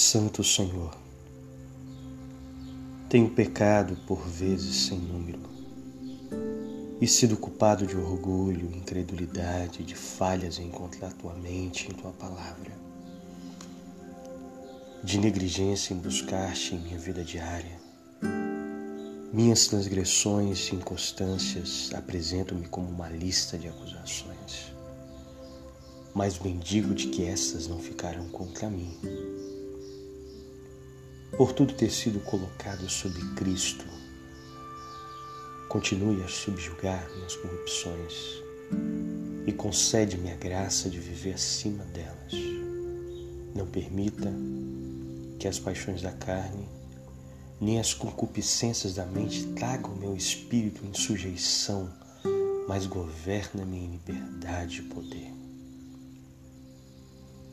Santo Senhor, tenho pecado por vezes sem número e sido culpado de orgulho, incredulidade, de falhas em encontrar tua mente em tua palavra, de negligência em buscar-te em minha vida diária. Minhas transgressões e inconstâncias apresentam-me como uma lista de acusações, mas bendigo de que essas não ficaram contra mim por tudo ter sido colocado sob Cristo, continue a subjugar minhas corrupções e concede-me a graça de viver acima delas. Não permita que as paixões da carne nem as concupiscências da mente tragam meu espírito em sujeição, mas governa-me em liberdade e poder.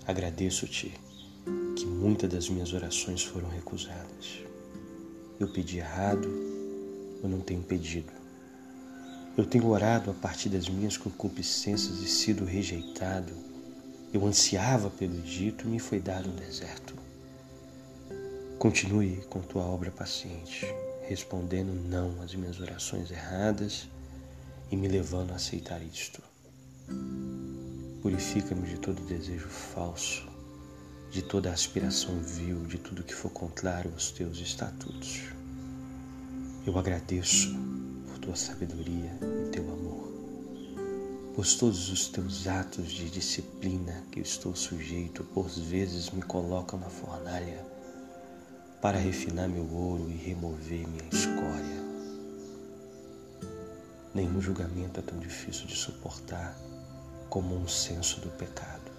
Agradeço-te que muitas das minhas orações foram recusadas. Eu pedi errado, eu não tenho pedido. Eu tenho orado a partir das minhas concupiscências e sido rejeitado. Eu ansiava pelo dito e me foi dado um deserto. Continue com tua obra paciente, respondendo não às minhas orações erradas e me levando a aceitar isto. Purifica-me de todo desejo falso de toda aspiração vil, de tudo que for contrário aos teus estatutos. Eu agradeço por tua sabedoria e teu amor, por todos os teus atos de disciplina que eu estou sujeito, por vezes me colocam na fornalha para refinar meu ouro e remover minha escória. Nenhum julgamento é tão difícil de suportar como um senso do pecado.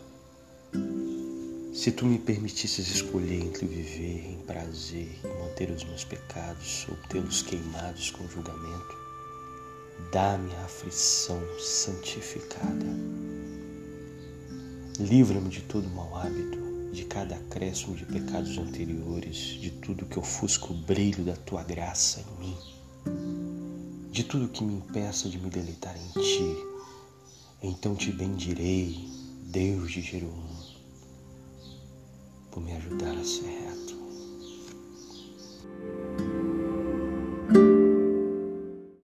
Se tu me permitisses escolher entre viver em prazer e manter os meus pecados ou tê-los queimados com julgamento, dá-me a aflição santificada. Livra-me de todo mau hábito, de cada acréscimo de pecados anteriores, de tudo que ofusca o brilho da tua graça em mim, de tudo que me impeça de me deleitar em ti. Então te bendirei, Deus de Jerusalém me ajudar a ser reto.